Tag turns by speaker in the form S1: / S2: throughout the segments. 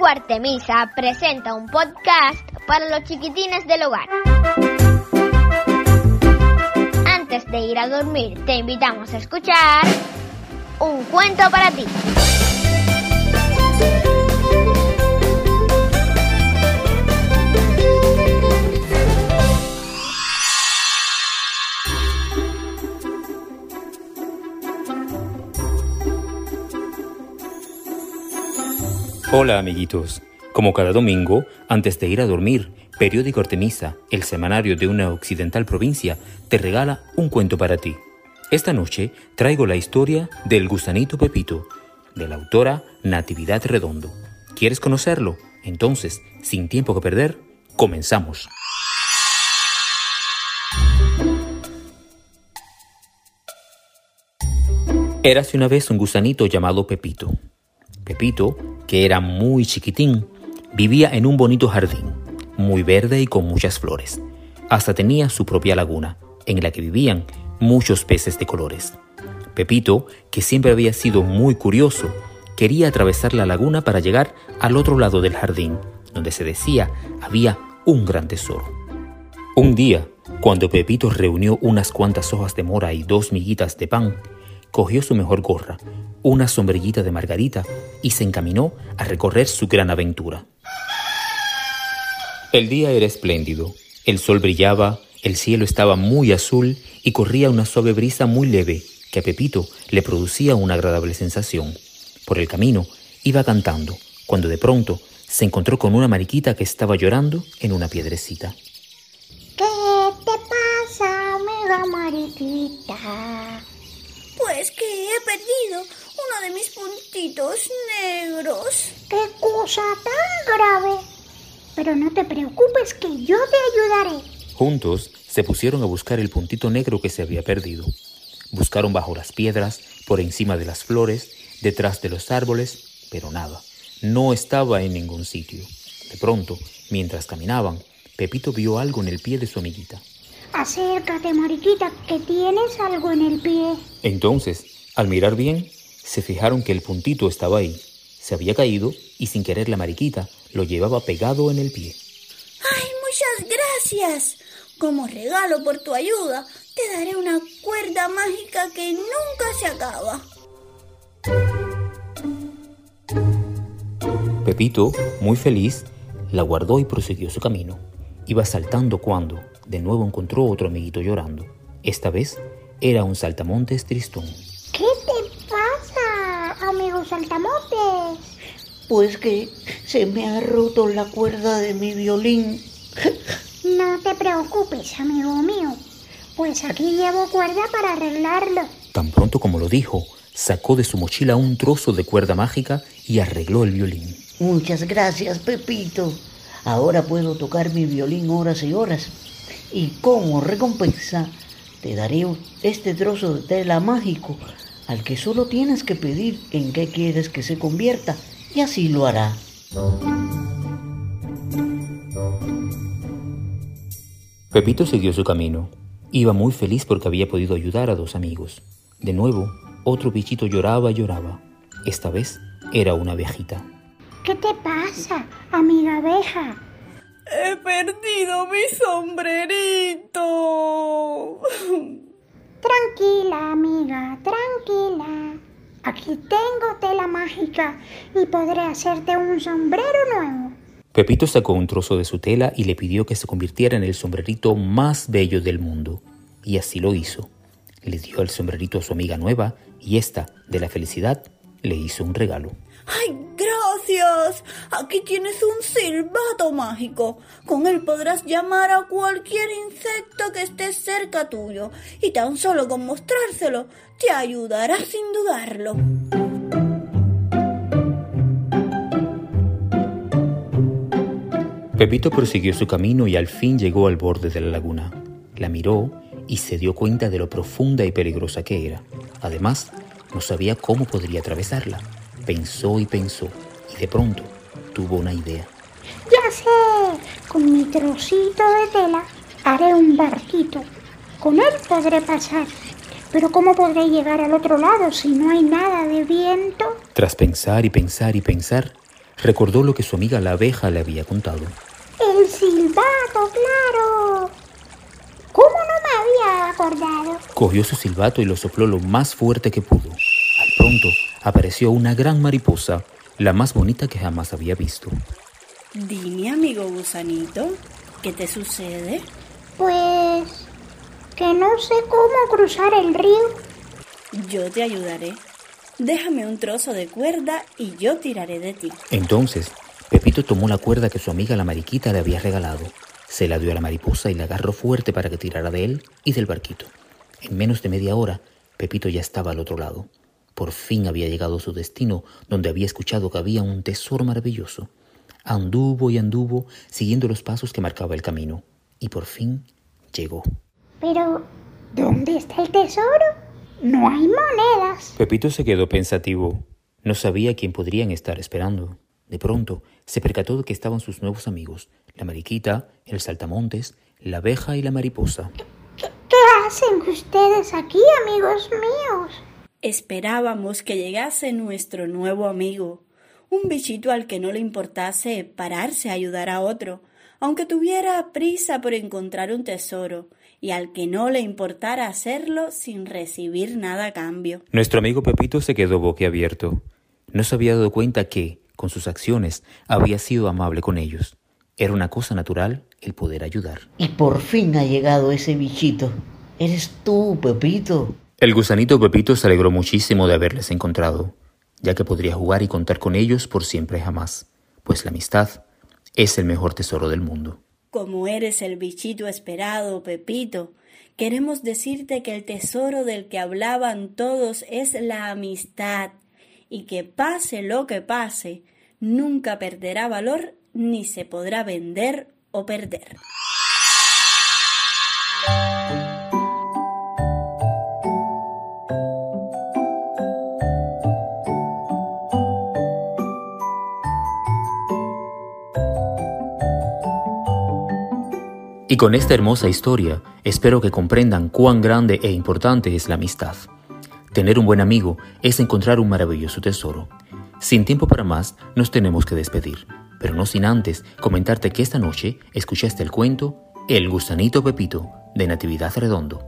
S1: Albergue Artemisa presenta un podcast para los chiquitines del hogar. Antes de ir a dormir, te invitamos a escuchar un cuento para ti.
S2: Hola amiguitos. Como cada domingo, antes de ir a dormir, Periódico Artemisa, el semanario de una occidental provincia, te regala un cuento para ti. Esta noche traigo la historia del gusanito Pepito, de la autora Natividad Redondo. ¿Quieres conocerlo? Entonces, sin tiempo que perder, comenzamos. Érase una vez un gusanito llamado Pepito. Pepito que era muy chiquitín, vivía en un bonito jardín, muy verde y con muchas flores. Hasta tenía su propia laguna, en la que vivían muchos peces de colores. Pepito, que siempre había sido muy curioso, quería atravesar la laguna para llegar al otro lado del jardín, donde se decía había un gran tesoro. Un día, cuando Pepito reunió unas cuantas hojas de mora y dos miguitas de pan, cogió su mejor gorra, una sombrillita de margarita y se encaminó a recorrer su gran aventura. El día era espléndido, el sol brillaba, el cielo estaba muy azul y corría una suave brisa muy leve que a Pepito le producía una agradable sensación. Por el camino iba cantando, cuando de pronto se encontró con una mariquita que estaba llorando en una piedrecita.
S3: ¿Qué te pasa, amiga mariquita?
S4: Pues que he perdido mis puntitos negros.
S3: ¡Qué cosa tan grave! Pero no te preocupes que yo te ayudaré.
S2: Juntos se pusieron a buscar el puntito negro que se había perdido. Buscaron bajo las piedras, por encima de las flores, detrás de los árboles, pero nada. No estaba en ningún sitio. De pronto, mientras caminaban, Pepito vio algo en el pie de su amiguita.
S3: Acércate, mariquita, que tienes algo en el pie.
S2: Entonces, al mirar bien, se fijaron que el puntito estaba ahí. Se había caído y sin querer la mariquita lo llevaba pegado en el pie.
S4: ¡Ay, muchas gracias! Como regalo por tu ayuda, te daré una cuerda mágica que nunca se acaba.
S2: Pepito, muy feliz, la guardó y prosiguió su camino. Iba saltando cuando, de nuevo, encontró otro amiguito llorando. Esta vez era un saltamontes tristón.
S3: ¿Qué te pasa, amigo saltamontes?
S5: Pues que se me ha roto la cuerda de mi violín.
S3: No te preocupes, amigo mío. Pues aquí llevo cuerda para arreglarlo.
S2: Tan pronto como lo dijo, sacó de su mochila un trozo de cuerda mágica y arregló el violín.
S5: Muchas gracias, Pepito. Ahora puedo tocar mi violín horas y horas. Y como recompensa, te daré este trozo de tela mágico al que solo tienes que pedir en qué quieres que se convierta y así lo hará.
S2: Pepito siguió su camino. Iba muy feliz porque había podido ayudar a dos amigos. De nuevo, otro bichito lloraba y lloraba. Esta vez era una abejita.
S3: ¿Qué te pasa, amiga abeja?
S4: He perdido mi sombrerito.
S3: Aquí tengo tela mágica y podré hacerte un sombrero nuevo.
S2: Pepito sacó un trozo de su tela y le pidió que se convirtiera en el sombrerito más bello del mundo. Y así lo hizo. Le dio el sombrerito a su amiga nueva y ésta, de la felicidad, le hizo un regalo.
S4: ¡Ay, gracias! Aquí tienes un silbato mágico. Con él podrás llamar a cualquier insecto que esté cerca tuyo. Y tan solo con mostrárselo, te ayudará sin dudarlo.
S2: Pepito prosiguió su camino y al fin llegó al borde de la laguna. La miró y se dio cuenta de lo profunda y peligrosa que era. Además, no sabía cómo podría atravesarla. Pensó y pensó y de pronto tuvo una idea.
S3: Ya sé, con mi trocito de tela haré un barquito. Con él podré pasar. Pero ¿cómo podré llegar al otro lado si no hay nada de viento?
S2: Tras pensar y pensar y pensar, recordó lo que su amiga la abeja le había contado.
S3: El silbato, claro. ¿Cómo no me había acordado?
S2: Cogió su silbato y lo sopló lo más fuerte que pudo. Al pronto apareció una gran mariposa, la más bonita que jamás había visto.
S4: Dime, amigo gusanito, ¿qué te sucede?
S3: Pues que no sé cómo cruzar el río.
S4: Yo te ayudaré. Déjame un trozo de cuerda y yo tiraré de ti.
S2: Entonces, Pepito tomó la cuerda que su amiga la mariquita le había regalado, se la dio a la mariposa y la agarró fuerte para que tirara de él y del barquito. En menos de media hora, Pepito ya estaba al otro lado. Por fin había llegado a su destino, donde había escuchado que había un tesoro maravilloso. Anduvo y anduvo, siguiendo los pasos que marcaba el camino, y por fin llegó.
S3: Pero, ¿dónde está el tesoro? No hay monedas.
S2: Pepito se quedó pensativo. No sabía quién podrían estar esperando. De pronto, se percató de que estaban sus nuevos amigos, la mariquita, el saltamontes, la abeja y la mariposa.
S3: ¿Qué hacen ustedes aquí, amigos míos?
S4: Esperábamos que llegase nuestro nuevo amigo, un bichito al que no le importase pararse a ayudar a otro, aunque tuviera prisa por encontrar un tesoro, y al que no le importara hacerlo sin recibir nada a cambio.
S2: Nuestro amigo Pepito se quedó boquiabierto. No se había dado cuenta que, con sus acciones, había sido amable con ellos. Era una cosa natural el poder ayudar.
S5: Y por fin ha llegado ese bichito. Eres tú, Pepito.
S2: El gusanito Pepito se alegró muchísimo de haberles encontrado, ya que podría jugar y contar con ellos por siempre jamás, pues la amistad es el mejor tesoro del mundo.
S4: Como eres el bichito esperado, Pepito, queremos decirte que el tesoro del que hablaban todos es la amistad, y que pase lo que pase, nunca perderá valor ni se podrá vender o perder.
S2: Con esta hermosa historia, espero que comprendan cuán grande e importante es la amistad. Tener un buen amigo es encontrar un maravilloso tesoro. Sin tiempo para más, nos tenemos que despedir, pero no sin antes comentarte que esta noche escuchaste el cuento El gusanito Pepito de Natividad Redondo.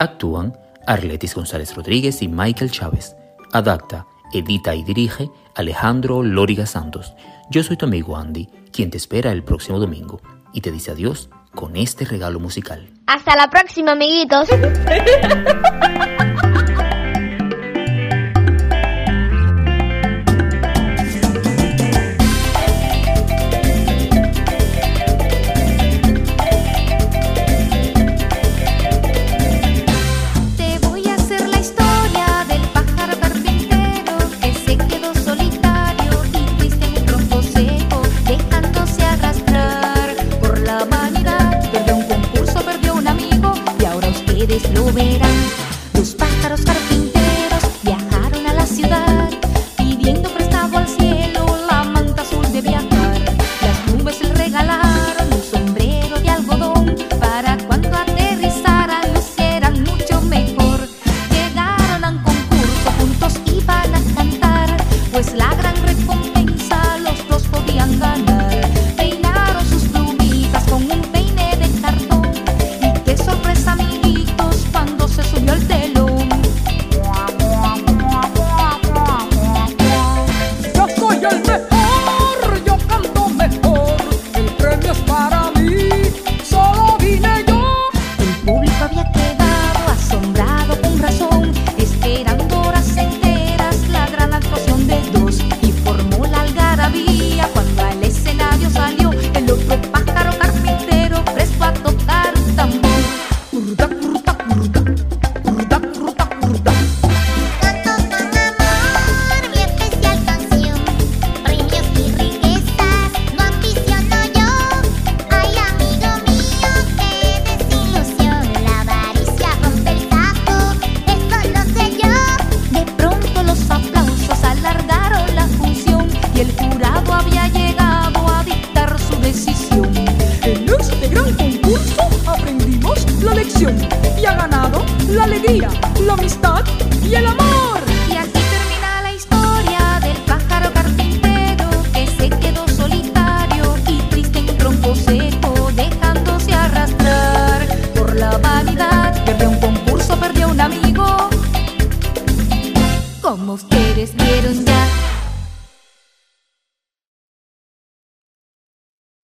S2: Actúan Arletis González Rodríguez y Michael Chávez. Adapta, edita y dirige Alejandro Lóriga Santos. Yo soy tu amigo Andy, quien te espera el próximo domingo y te dice adiós con este regalo musical.
S1: Hasta la próxima, amiguitos.
S6: ustedes lo verán.